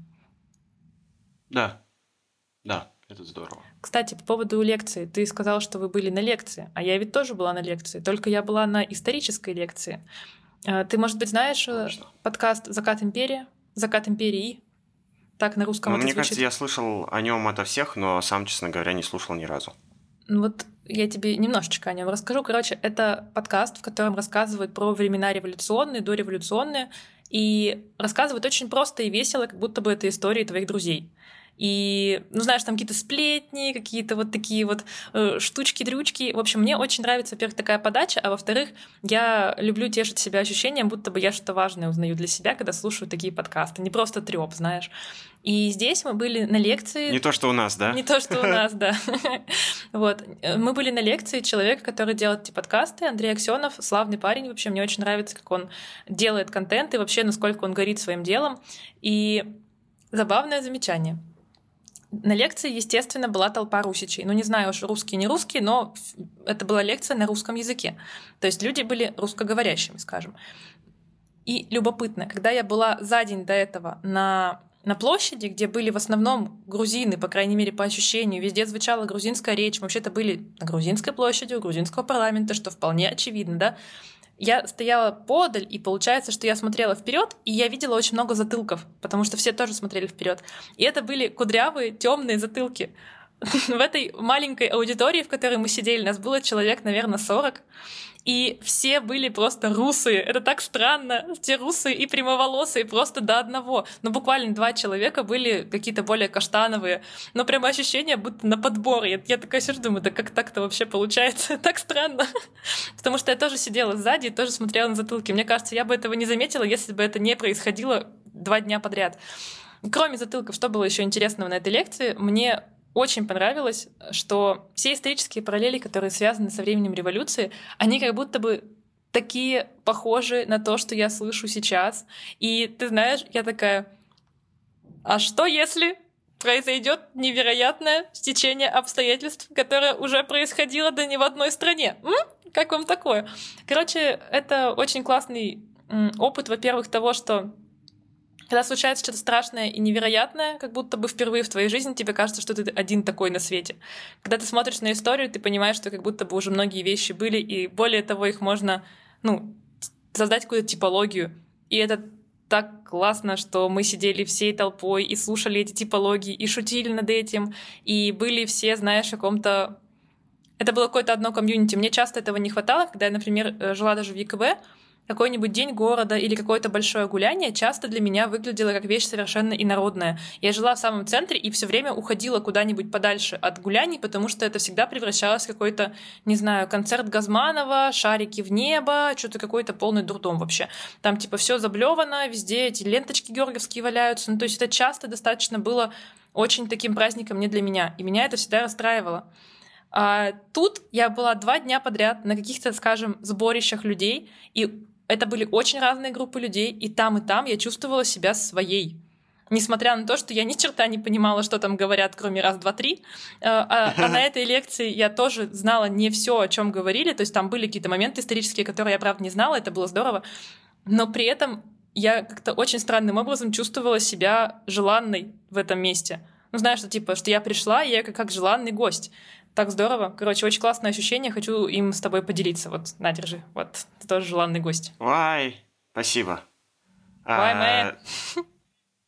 Да, да, это здорово. Кстати, по поводу лекции. Ты сказал, что вы были на лекции, а я ведь тоже была на лекции, только я была на исторической лекции. А, ты, может быть, знаешь э, Конечно. подкаст «Закат империи», «Закат империи», так на русском ну, Мне звучит. кажется, я слышал о нем это всех, но сам, честно говоря, не слушал ни разу. Ну вот я тебе немножечко о нем расскажу. Короче, это подкаст, в котором рассказывают про времена революционные, дореволюционные, и рассказывают очень просто и весело, как будто бы это истории твоих друзей. И, ну, знаешь, там какие-то сплетни, какие-то вот такие вот э, штучки-дрючки. В общем, мне очень нравится, во-первых, такая подача, а во-вторых, я люблю тешить себя ощущением, будто бы я что-то важное узнаю для себя, когда слушаю такие подкасты. Не просто треп, знаешь. И здесь мы были на лекции... Не то, что у нас, да? Не то, что у нас, да. Вот. Мы были на лекции человека, который делает эти подкасты, Андрей Аксенов, славный парень вообще. Мне очень нравится, как он делает контент и вообще, насколько он горит своим делом. И забавное замечание — на лекции, естественно, была толпа русичей. Ну, не знаю уж, русские, не русские, но это была лекция на русском языке. То есть люди были русскоговорящими, скажем. И любопытно, когда я была за день до этого на, на площади, где были в основном грузины, по крайней мере, по ощущению, везде звучала грузинская речь, вообще-то были на грузинской площади, у грузинского парламента, что вполне очевидно, да, я стояла подаль, и получается, что я смотрела вперед, и я видела очень много затылков, потому что все тоже смотрели вперед. И это были кудрявые, темные затылки. В этой маленькой аудитории, в которой мы сидели, нас было человек, наверное, 40 и все были просто русые. Это так странно. Те русые и прямоволосые просто до одного. Но буквально два человека были какие-то более каштановые. Но прямо ощущение, будто на подбор. Я, я такая сижу, думаю, да как так-то вообще получается? так странно. Потому что я тоже сидела сзади и тоже смотрела на затылки. Мне кажется, я бы этого не заметила, если бы это не происходило два дня подряд. Кроме затылков, что было еще интересного на этой лекции, мне очень понравилось, что все исторические параллели, которые связаны со временем революции, они как будто бы такие похожи на то, что я слышу сейчас. И ты знаешь, я такая, а что если произойдет невероятное стечение обстоятельств, которое уже происходило да не в одной стране? М? Как вам такое? Короче, это очень классный опыт, во-первых, того, что когда случается что-то страшное и невероятное, как будто бы впервые в твоей жизни тебе кажется, что ты один такой на свете. Когда ты смотришь на историю, ты понимаешь, что как будто бы уже многие вещи были, и более того, их можно, ну, создать какую-то типологию. И это так классно, что мы сидели всей толпой и слушали эти типологии, и шутили над этим, и были все, знаешь, в каком-то... Это было какое-то одно комьюнити. Мне часто этого не хватало, когда я, например, э, жила даже в ЕКБ, какой-нибудь день города или какое-то большое гуляние часто для меня выглядело как вещь совершенно инородная. Я жила в самом центре и все время уходила куда-нибудь подальше от гуляний, потому что это всегда превращалось в какой-то, не знаю, концерт Газманова, шарики в небо, что-то какой-то полный дурдом вообще. Там типа все заблевано, везде эти ленточки георгиевские валяются. Ну, то есть это часто достаточно было очень таким праздником не для меня. И меня это всегда расстраивало. А тут я была два дня подряд на каких-то, скажем, сборищах людей, и это были очень разные группы людей, и там, и там я чувствовала себя своей. Несмотря на то, что я ни черта не понимала, что там говорят, кроме раз, два, три. Э, а, а на этой лекции я тоже знала не все, о чем говорили. То есть там были какие-то моменты исторические, которые я, правда, не знала, это было здорово. Но при этом я как-то очень странным образом чувствовала себя желанной в этом месте. Ну, знаешь, что типа, что я пришла, и я как, как желанный гость. Так здорово. Короче, очень классное ощущение. Хочу им с тобой поделиться. Вот, на, держи. Вот, ты тоже желанный гость. Вай, спасибо. Вай,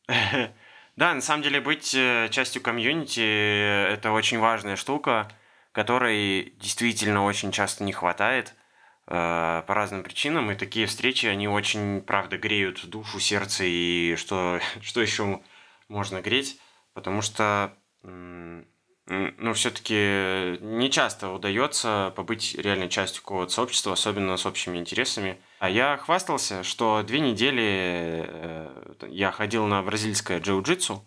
а, Да, на самом деле быть э, частью комьюнити – это очень важная штука, которой действительно очень часто не хватает э, по разным причинам, и такие встречи, они очень, правда, греют душу, сердце, и что, что еще можно греть, потому что ну, все-таки не часто удается побыть реально частью какого-то сообщества, особенно с общими интересами. А я хвастался, что две недели э, я ходил на бразильское джиу-джитсу,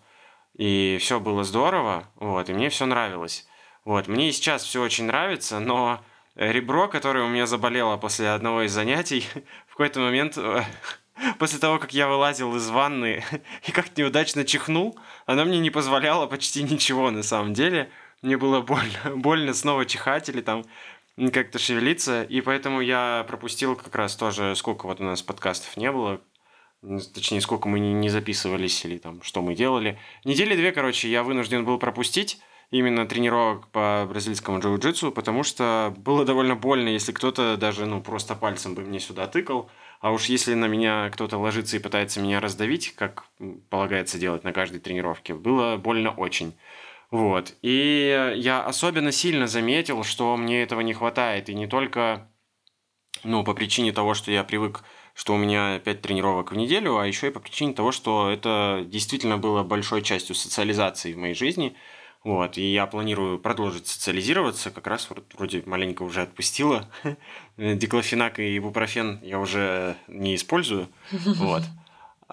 и все было здорово, вот, и мне все нравилось. Вот, мне и сейчас все очень нравится, но ребро, которое у меня заболело после одного из занятий, в какой-то момент э, после того, как я вылазил из ванны и как-то неудачно чихнул, она мне не позволяла почти ничего на самом деле. Мне было больно, больно снова чихать или там как-то шевелиться, и поэтому я пропустил как раз тоже, сколько вот у нас подкастов не было, точнее, сколько мы не записывались или там, что мы делали. Недели две, короче, я вынужден был пропустить именно тренировок по бразильскому джиу-джитсу, потому что было довольно больно, если кто-то даже, ну, просто пальцем бы мне сюда тыкал, а уж если на меня кто-то ложится и пытается меня раздавить, как полагается делать на каждой тренировке, было больно очень. Вот. И я особенно сильно заметил, что мне этого не хватает. И не только ну, по причине того, что я привык, что у меня 5 тренировок в неделю, а еще и по причине того, что это действительно было большой частью социализации в моей жизни – вот, и я планирую продолжить социализироваться, как раз вроде маленько уже отпустила. Диклофенак и ибупрофен я уже не использую. Вот.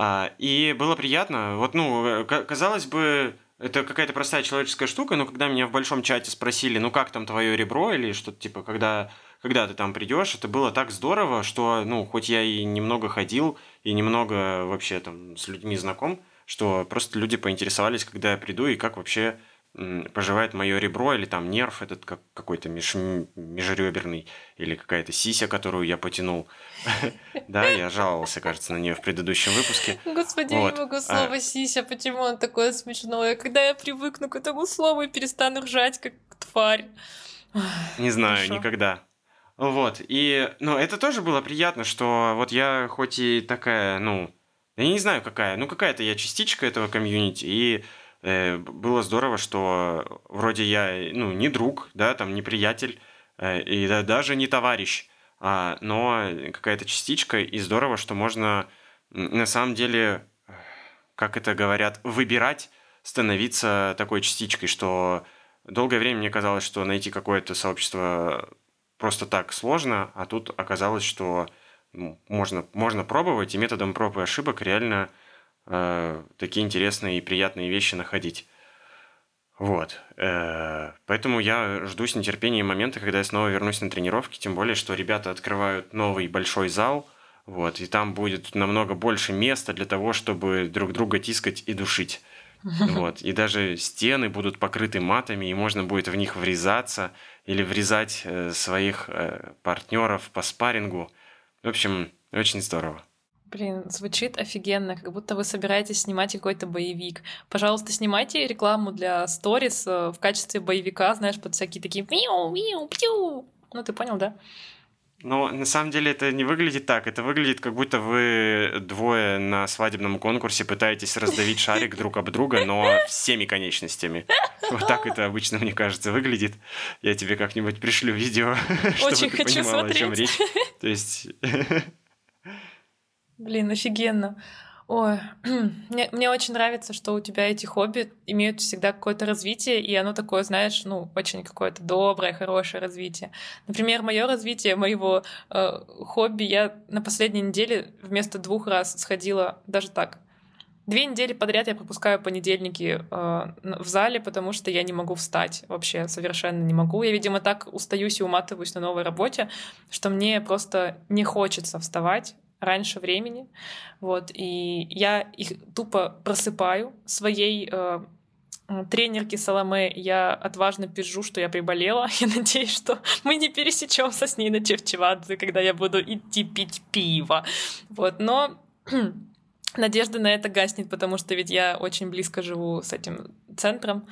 А, и было приятно. Вот, ну, казалось бы, это какая-то простая человеческая штука, но когда меня в большом чате спросили, ну как там твое ребро или что-то типа, когда, когда ты там придешь, это было так здорово, что, ну, хоть я и немного ходил, и немного вообще там с людьми знаком, что просто люди поинтересовались, когда я приду и как вообще поживает мое ребро или там нерв этот как какой-то меж, межреберный или какая-то сися, которую я потянул. Да, я жаловался, кажется, на нее в предыдущем выпуске. Господи, я не могу а слово сися, почему он такое смешное? Когда я привыкну к этому слову и перестану ржать, как тварь. Не знаю, никогда. Вот, и, ну, это тоже было приятно, что вот я хоть и такая, ну, я не знаю какая, ну, какая-то я частичка этого комьюнити, и было здорово, что вроде я, ну, не друг, да, там, не приятель, э, и да, даже не товарищ, а, но какая-то частичка, и здорово, что можно на самом деле, как это говорят, выбирать становиться такой частичкой, что долгое время мне казалось, что найти какое-то сообщество просто так сложно, а тут оказалось, что ну, можно, можно пробовать, и методом проб и ошибок реально э, такие интересные и приятные вещи находить. Вот. Э, поэтому я жду с нетерпением момента, когда я снова вернусь на тренировки, тем более, что ребята открывают новый большой зал, вот, и там будет намного больше места для того, чтобы друг друга тискать и душить. Вот. И даже стены будут покрыты матами, и можно будет в них врезаться или врезать э, своих э, партнеров по спаррингу. В общем, очень здорово. Блин, звучит офигенно, как будто вы собираетесь снимать какой-то боевик. Пожалуйста, снимайте рекламу для сторис э, в качестве боевика, знаешь, под всякие такие миу, миу, пью. Ну, ты понял, да? Но на самом деле это не выглядит так. Это выглядит, как будто вы двое на свадебном конкурсе пытаетесь раздавить шарик друг об друга, но всеми конечностями. Вот так это обычно, мне кажется, выглядит. Я тебе как-нибудь пришлю видео, чтобы ты понимала, о чем речь. То есть Блин, офигенно. Ой, мне, мне очень нравится, что у тебя эти хобби имеют всегда какое-то развитие, и оно такое, знаешь, ну, очень какое-то доброе, хорошее развитие. Например, мое развитие моего э, хобби, я на последней неделе вместо двух раз сходила, даже так, Две недели подряд я пропускаю понедельники э, в зале, потому что я не могу встать. Вообще совершенно не могу. Я, видимо, так устаюсь и уматываюсь на новой работе, что мне просто не хочется вставать раньше времени. Вот, и я их тупо просыпаю своей э, тренерке Саламе я отважно пишу, что я приболела. Я надеюсь, что мы не пересечемся с ней на Чевчевадзе, когда я буду идти пить пиво. Вот, но надежда на это гаснет, потому что ведь я очень близко живу с этим центром.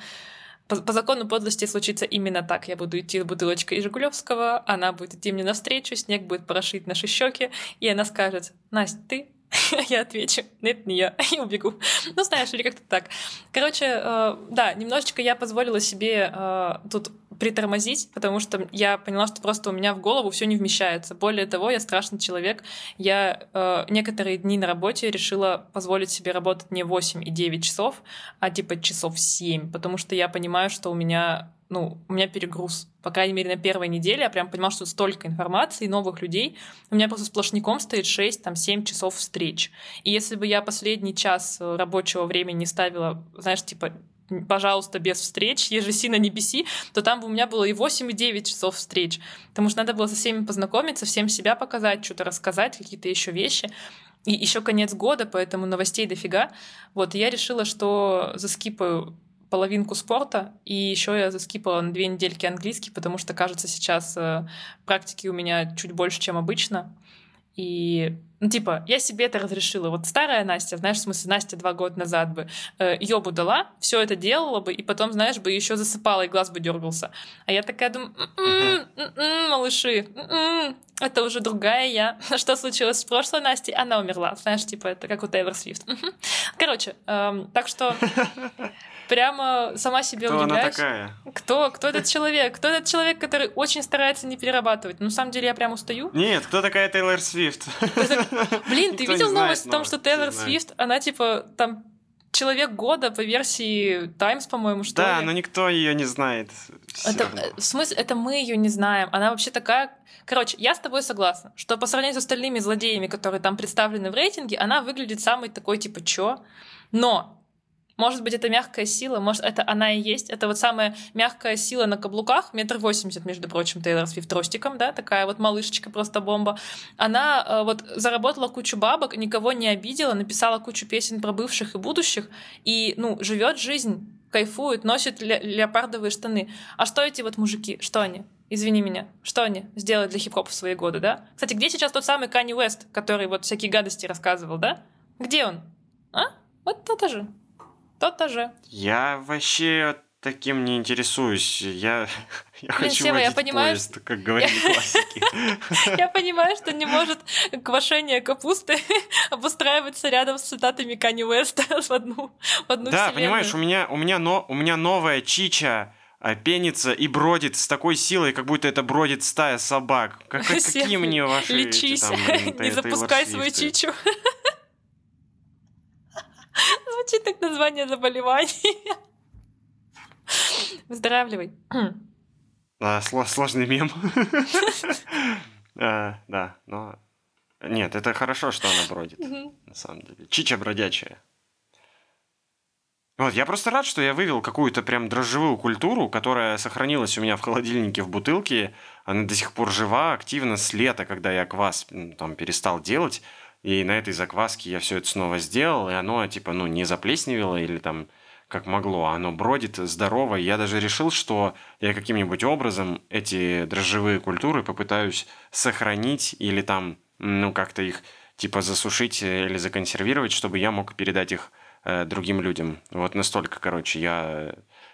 По, по закону подлости случится именно так. Я буду идти с бутылочкой Жигулевского, она будет идти мне навстречу, снег будет порошить наши щеки, и она скажет, Настя, ты я отвечу, нет, не я, и убегу. Ну, знаешь, или как-то так. Короче, э, да, немножечко я позволила себе э, тут притормозить, потому что я поняла, что просто у меня в голову все не вмещается. Более того, я страшный человек. Я э, некоторые дни на работе решила позволить себе работать не 8 и 9 часов, а типа часов 7, потому что я понимаю, что у меня ну, у меня перегруз. По крайней мере, на первой неделе я прям понимала, что столько информации, новых людей. У меня просто сплошняком стоит 6, там, 7 часов встреч. И если бы я последний час рабочего времени не ставила, знаешь, типа, пожалуйста, без встреч, ежеси на небеси, то там бы у меня было и 8, и 9 часов встреч. Потому что надо было со всеми познакомиться, всем себя показать, что-то рассказать, какие-то еще вещи. И еще конец года, поэтому новостей дофига. Вот, и я решила, что заскипаю половинку спорта, и еще я заскипала на две недельки английский, потому что, кажется, сейчас э, практики у меня чуть больше, чем обычно. И, ну, типа, я себе это разрешила. Вот старая Настя, знаешь, в смысле, Настя два года назад бы э, ёбу дала, все это делала бы, и потом, знаешь, бы еще засыпала, и глаз бы дергался. А я такая думаю, м-м, м-м, малыши, м-м, это уже другая я. Что случилось с прошлой Настей? Она умерла. Знаешь, типа, это как у Тейлор Свифт. Короче, эм, так что прямо сама себе Кто удивляюсь. она такая? Кто? Кто этот человек? Кто этот человек, который очень старается не перерабатывать? Ну, на самом деле, я прям устаю. Нет, кто такая Тейлор Свифт? Блин, ты видел новость о том, что Тейлор. Свифт, она типа там человек года по версии Times, по-моему, что Да, ли? но никто ее не знает. Это, э, в смысле, это мы ее не знаем. Она вообще такая... Короче, я с тобой согласна, что по сравнению с остальными злодеями, которые там представлены в рейтинге, она выглядит самой такой, типа, чё? Но может быть, это мягкая сила, может, это она и есть. Это вот самая мягкая сила на каблуках, метр восемьдесят, между прочим, Тейлор Свифт тростиком, да, такая вот малышечка, просто бомба. Она э, вот заработала кучу бабок, никого не обидела, написала кучу песен про бывших и будущих, и, ну, живет жизнь, кайфует, носит ле- леопардовые штаны. А что эти вот мужики, что они? Извини меня, что они сделали для хип-хопа в свои годы, да? Кстати, где сейчас тот самый Канни Уэст, который вот всякие гадости рассказывал, да? Где он? А? Вот тот же. Тот же. Я вообще таким не интересуюсь. Я, я хочу Сева, я понимаю, поезд, как говорили классики. Я понимаю, что не может квашение капусты обустраиваться рядом с цитатами Канни Уэста в одну, в одну Да, понимаешь, у меня, у меня, но, у меня новая чича а, пенится и бродит с такой силой, как будто это бродит стая собак. Как, как- Сева, какие мне ваши эти Лечись, там, блин, не запускай свою чичу. Звучит как название заболевания. Выздоравливай. Да, сло- сложный мем. А, Да, но... Нет, это хорошо, что она бродит, на самом деле. Чича бродячая. Вот, я просто рад, что я вывел какую-то прям дрожжевую культуру, которая сохранилась у меня в холодильнике в бутылке. Она до сих пор жива, активно с лета, когда я квас там перестал делать. И на этой закваске я все это снова сделал, и оно, типа, ну, не заплесневело или там как могло, а оно бродит здорово. И Я даже решил, что я каким-нибудь образом эти дрожжевые культуры попытаюсь сохранить или там, ну, как-то их типа засушить или законсервировать, чтобы я мог передать их э, другим людям. Вот настолько, короче, я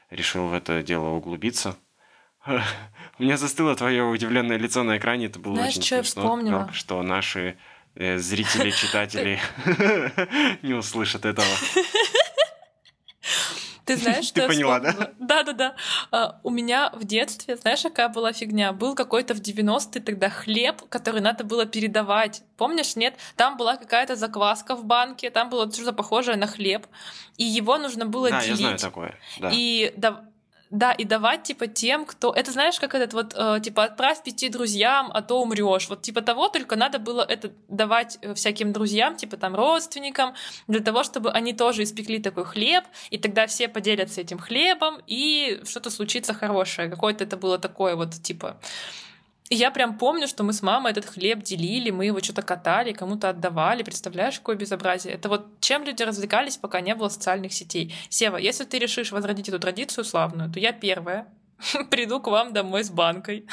решил в это дело углубиться. У меня застыло твое удивленное лицо на экране, это было Знаешь, очень что я смешно. вспомнила? Жалко, что наши э, зрители, читатели не услышат этого. Ты знаешь, что Ты поняла, да? Да-да-да. А, У меня в детстве, знаешь, какая была фигня? Был какой-то в 90-е тогда хлеб, который надо было передавать. Помнишь, нет? Там была какая-то закваска в банке, там было что-то похожее на хлеб, и его нужно было Да, я делить. знаю такое. Да. И да, да, и давать, типа, тем, кто... Это знаешь, как этот вот, э, типа, отправь пяти друзьям, а то умрешь. Вот типа того, только надо было это давать э, всяким друзьям, типа, там, родственникам, для того, чтобы они тоже испекли такой хлеб, и тогда все поделятся этим хлебом, и что-то случится хорошее. Какое-то это было такое вот, типа... И я прям помню, что мы с мамой этот хлеб делили, мы его что-то катали, кому-то отдавали. Представляешь, какое безобразие? Это вот чем люди развлекались, пока не было социальных сетей. Сева, если ты решишь возродить эту традицию славную, то я первая приду к вам домой с банкой.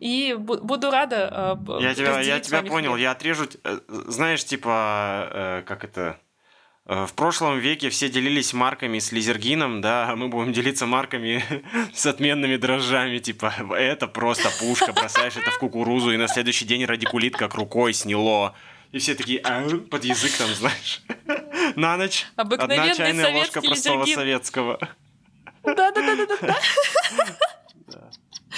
И бу- буду рада. э, Я тебя, я тебя понял, я отрежу, э, знаешь, типа, э, как это, в прошлом веке все делились марками с лизергином, да, а мы будем делиться марками с отменными дрожжами, типа, это просто пушка, бросаешь это в кукурузу, и на следующий день радикулит как рукой сняло. И все такие, а, под язык там, знаешь, на ночь одна чайная ложка простого лизергин. советского. Да-да-да-да-да.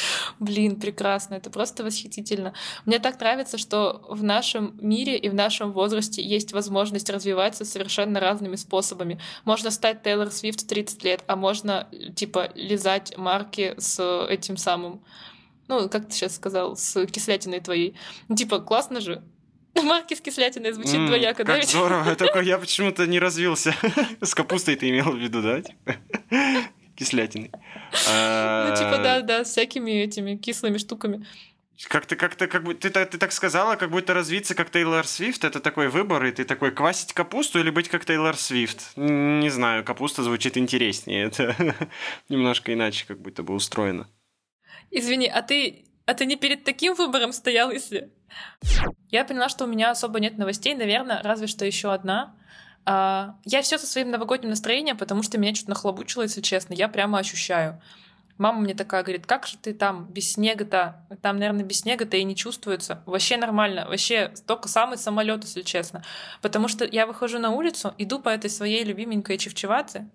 Блин, прекрасно, это просто восхитительно. Мне так нравится, что в нашем мире и в нашем возрасте есть возможность развиваться совершенно разными способами. Можно стать Тейлор Свифт в 30 лет, а можно, типа, лизать марки с этим самым, ну, как ты сейчас сказал, с кислятиной твоей. Ну, типа, классно же. Марки с кислятиной звучит mm, двояко, как да? здорово. Только я почему-то не развился. С капустой ты имел в виду, да? Кислятиной. Ну, типа, да, да, с всякими этими кислыми штуками. Как-то, как-то, как бы ты, ты так сказала, как будто развиться как Тейлор Свифт, это такой выбор, и ты такой квасить капусту или быть как Тейлор Свифт. Не знаю, капуста звучит интереснее, это немножко иначе как будто бы устроено. Извини, а ты, а ты не перед таким выбором стоял, если... Я поняла, что у меня особо нет новостей, наверное, разве что еще одна. А, я все со своим новогодним настроением, потому что меня что-то нахлобучило, если честно. Я прямо ощущаю. Мама мне такая говорит, как же ты там без снега-то? Там, наверное, без снега-то и не чувствуется. Вообще нормально. Вообще только самый самолет, если честно. Потому что я выхожу на улицу, иду по этой своей любименькой Чевчеваце,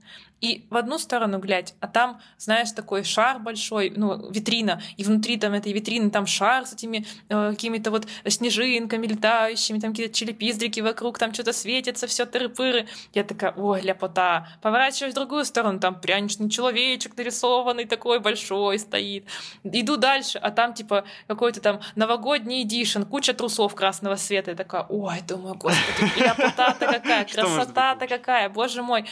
и в одну сторону глядь, а там, знаешь, такой шар большой, ну, витрина, и внутри там этой витрины там шар с этими э, какими-то вот снежинками летающими, там какие-то челепиздрики вокруг, там что-то светится, все тыры-пыры. Я такая, ой, ляпота. Поворачиваюсь в другую сторону, там пряничный человечек нарисованный такой большой стоит. Иду дальше, а там типа какой-то там новогодний эдишн, куча трусов красного света. Я такая, ой, думаю, господи, ляпота-то какая, красота-то какая, боже мой.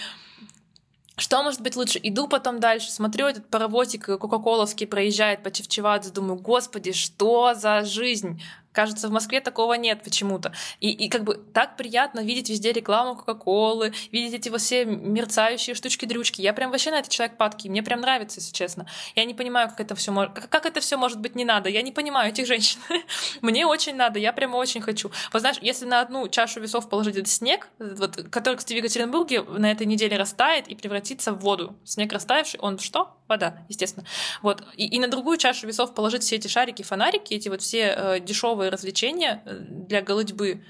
Что может быть лучше? Иду потом дальше, смотрю, этот паровозик кока-коловский проезжает по Чевчевадзе, думаю, господи, что за жизнь? Кажется, в Москве такого нет почему-то. И, и как бы так приятно видеть везде рекламу Кока-Колы, видеть эти вот все мерцающие штучки-дрючки. Я прям вообще на этот человек падкий. Мне прям нравится, если честно. Я не понимаю, как это все может... Как это все может быть не надо. Я не понимаю этих женщин. Мне очень надо, я прямо очень хочу. Вот знаешь, если на одну чашу весов положить этот снег, вот, который, кстати, в Екатеринбурге на этой неделе растает и превратится в воду. Снег растаявший, он что? Вода, естественно. Вот. И, и на другую чашу весов положить все эти шарики, фонарики, эти вот все э, дешевые дешевые развлечения э, для голодьбы,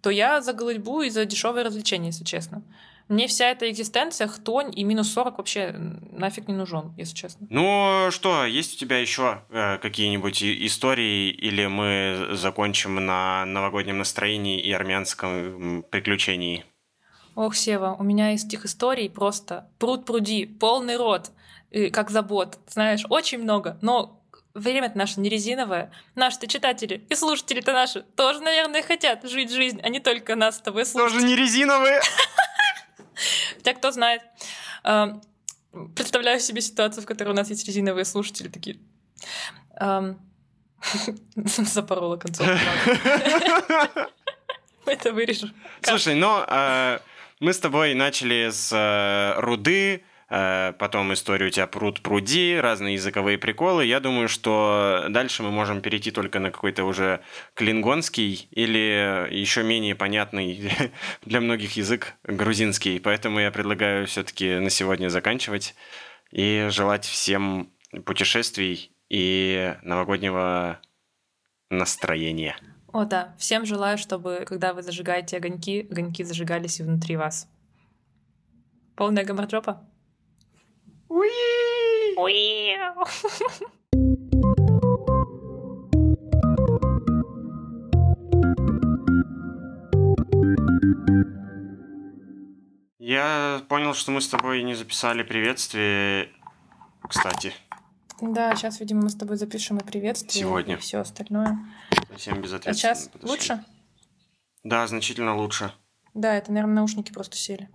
то я за голодьбу и за дешевые развлечения, если честно. Мне вся эта экзистенция, хтонь и минус 40 вообще нафиг не нужен, если честно. Ну что, есть у тебя еще э, какие-нибудь истории, или мы закончим на новогоднем настроении и армянском приключении? Ох, Сева, у меня из этих историй просто пруд пруди, полный рот, как забот, знаешь, очень много, но время-то наше не резиновое. Наши-то читатели и слушатели-то наши тоже, наверное, хотят жить жизнь, а не только нас с тобой слушать. Тоже не резиновые. Хотя кто знает. Эм, представляю себе ситуацию, в которой у нас есть резиновые слушатели такие. Эм, запорола концовку. Это вырежу. Слушай, ну э, мы с тобой начали с э, руды, потом история у тебя пруд пруди, разные языковые приколы. Я думаю, что дальше мы можем перейти только на какой-то уже клингонский или еще менее понятный для многих язык грузинский. Поэтому я предлагаю все-таки на сегодня заканчивать и желать всем путешествий и новогоднего настроения. О, да. Всем желаю, чтобы, когда вы зажигаете огоньки, огоньки зажигались и внутри вас. Полная гамарджопа. Уи! Уи! Я понял, что мы с тобой не записали приветствие, кстати. Да, сейчас, видимо, мы с тобой запишем и приветствие. Сегодня. И все остальное. Совсем безответственно. А сейчас подошли. лучше? Да, значительно лучше. Да, это, наверное, наушники просто сели.